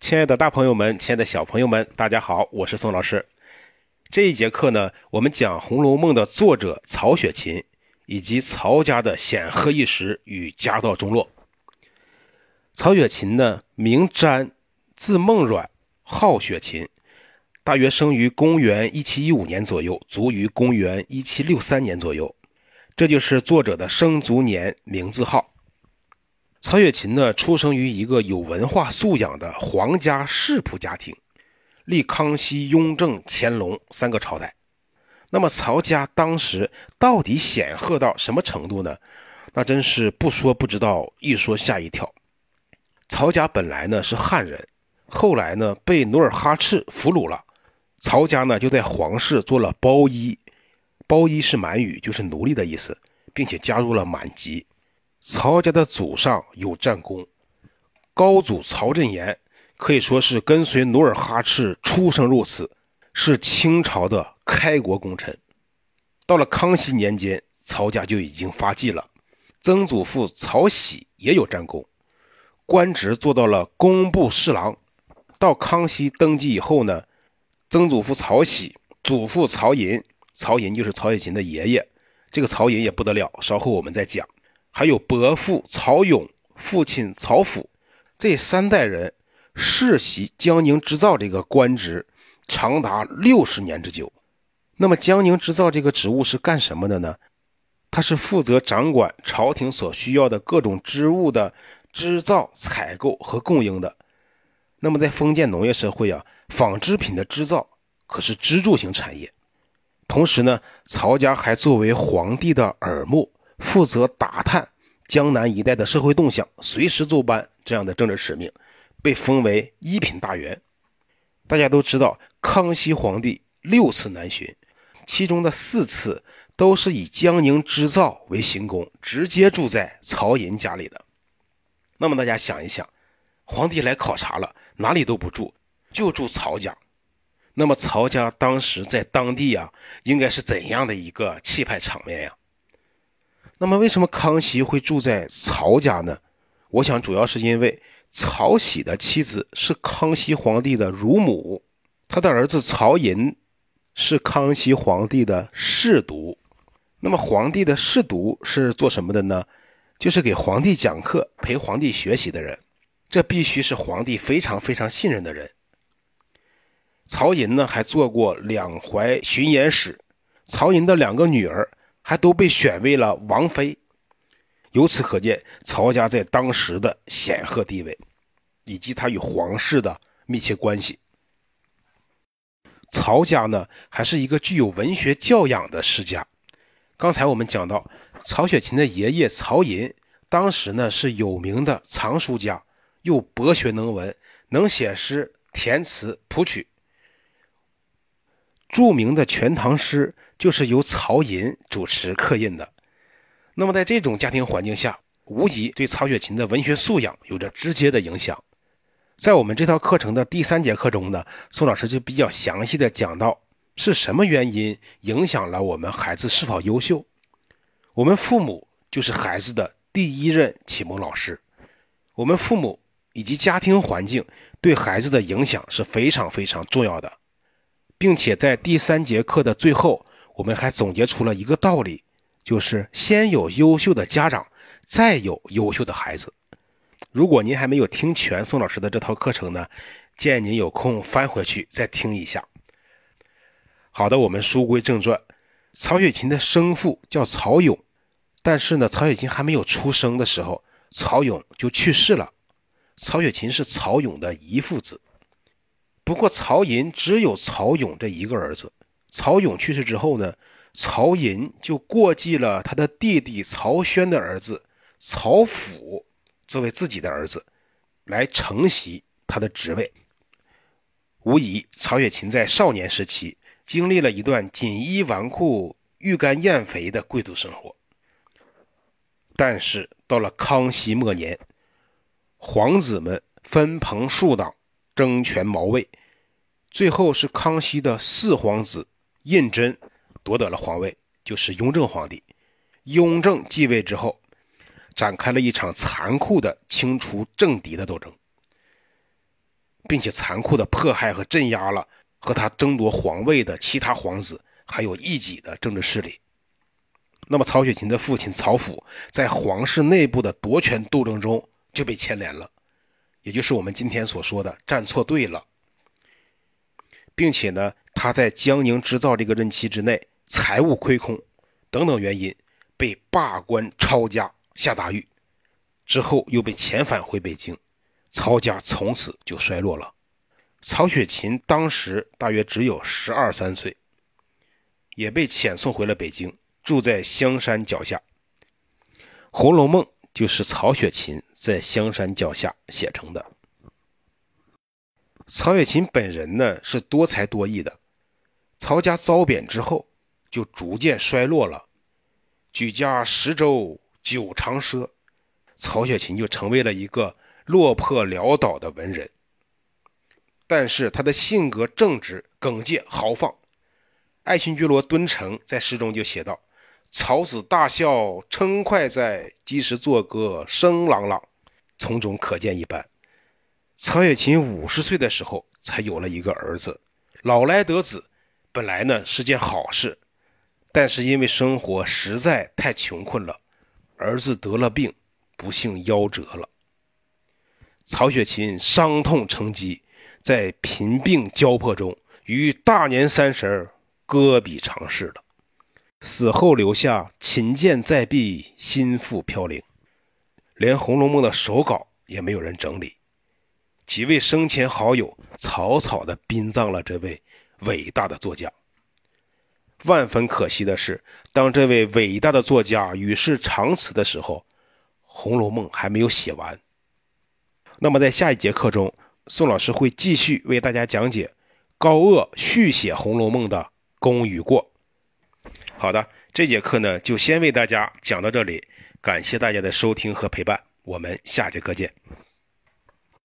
亲爱的大朋友们，亲爱的小朋友们，大家好，我是宋老师。这一节课呢，我们讲《红楼梦》的作者曹雪芹以及曹家的显赫一时与家道中落。曹雪芹呢，名瞻，字梦阮，号雪芹，大约生于公元一七一五年左右，卒于公元一七六三年左右。这就是作者的生卒年、名字号。曹雪芹呢，出生于一个有文化素养的皇家世仆家庭，历康熙、雍正、乾隆三个朝代。那么曹家当时到底显赫到什么程度呢？那真是不说不知道，一说吓一跳。曹家本来呢是汉人，后来呢被努尔哈赤俘虏了，曹家呢就在皇室做了包衣，包衣是满语，就是奴隶的意思，并且加入了满籍。曹家的祖上有战功，高祖曹振炎可以说是跟随努尔哈赤出生入死，是清朝的开国功臣。到了康熙年间，曹家就已经发迹了。曾祖父曹玺也有战功，官职做到了工部侍郎。到康熙登基以后呢，曾祖父曹玺、祖父曹寅，曹寅就是曹雪芹的爷爷，这个曹寅也不得了，稍后我们再讲。还有伯父曹勇、父亲曹府，这三代人世袭江宁织造这个官职，长达六十年之久。那么江宁织造这个职务是干什么的呢？他是负责掌管朝廷所需要的各种织物的织造、采购和供应的。那么在封建农业社会啊，纺织品的织造可是支柱型产业。同时呢，曹家还作为皇帝的耳目。负责打探江南一带的社会动向，随时奏班这样的政治使命，被封为一品大员。大家都知道，康熙皇帝六次南巡，其中的四次都是以江宁织造为行宫，直接住在曹寅家里的。那么大家想一想，皇帝来考察了，哪里都不住，就住曹家。那么曹家当时在当地啊，应该是怎样的一个气派场面呀？那么，为什么康熙会住在曹家呢？我想，主要是因为曹玺的妻子是康熙皇帝的乳母，他的儿子曹寅是康熙皇帝的侍读。那么，皇帝的侍读是做什么的呢？就是给皇帝讲课、陪皇帝学习的人。这必须是皇帝非常非常信任的人。曹寅呢，还做过两淮巡盐使。曹寅的两个女儿。还都被选为了王妃，由此可见曹家在当时的显赫地位，以及他与皇室的密切关系。曹家呢，还是一个具有文学教养的世家。刚才我们讲到，曹雪芹的爷爷曹寅，当时呢是有名的藏书家，又博学能文，能写诗、填词、谱曲。著名的《全唐诗》就是由曹寅主持刻印的。那么，在这种家庭环境下，无疑对曹雪芹的文学素养有着直接的影响。在我们这套课程的第三节课中呢，宋老师就比较详细的讲到是什么原因影响了我们孩子是否优秀。我们父母就是孩子的第一任启蒙老师，我们父母以及家庭环境对孩子的影响是非常非常重要的。并且在第三节课的最后，我们还总结出了一个道理，就是先有优秀的家长，再有优秀的孩子。如果您还没有听全宋老师的这套课程呢，建议您有空翻回去再听一下。好的，我们书归正传，曹雪芹的生父叫曹勇，但是呢，曹雪芹还没有出生的时候，曹勇就去世了。曹雪芹是曹勇的姨父子。不过，曹寅只有曹勇这一个儿子。曹勇去世之后呢，曹寅就过继了他的弟弟曹宣的儿子曹府作为自己的儿子，来承袭他的职位。无疑，曹雪芹在少年时期经历了一段锦衣纨绔、欲干厌肥的贵族生活。但是，到了康熙末年，皇子们分朋树党。争权谋位，最后是康熙的四皇子胤禛夺得了皇位，就是雍正皇帝。雍正继位之后，展开了一场残酷的清除政敌的斗争。并且残酷的迫害和镇压了和他争夺皇位的其他皇子，还有异己的政治势力。那么，曹雪芹的父亲曹府在皇室内部的夺权斗争中就被牵连了，也就是我们今天所说的站错队了，并且呢，他在江宁织造这个任期之内财务亏空等等原因被罢官抄家下大狱，之后又被遣返回北京。曹家从此就衰落了。曹雪芹当时大约只有十二三岁，也被遣送回了北京，住在香山脚下。《红楼梦》就是曹雪芹在香山脚下写成的。曹雪芹本人呢是多才多艺的，曹家遭贬之后就逐渐衰落了，举家十州九长赊，曹雪芹就成为了一个。落魄潦倒的文人，但是他的性格正直、耿介、豪放。爱新觉罗·敦诚在诗中就写道：“曹子大笑称快哉，及时作歌声朗朗。”从中可见一斑。曹雪芹五十岁的时候才有了一个儿子，老来得子，本来呢是件好事，但是因为生活实在太穷困了，儿子得了病，不幸夭折了。曹雪芹伤痛成疾，在贫病交迫中，于大年三十儿搁笔长逝了。死后留下“琴剑在壁，心腹飘零”，连《红楼梦》的手稿也没有人整理。几位生前好友草草地殡葬了这位伟大的作家。万分可惜的是，当这位伟大的作家与世长辞的时候，《红楼梦》还没有写完。那么，在下一节课中，宋老师会继续为大家讲解高鹗续写《红楼梦》的功与过。好的，这节课呢就先为大家讲到这里，感谢大家的收听和陪伴，我们下节课见。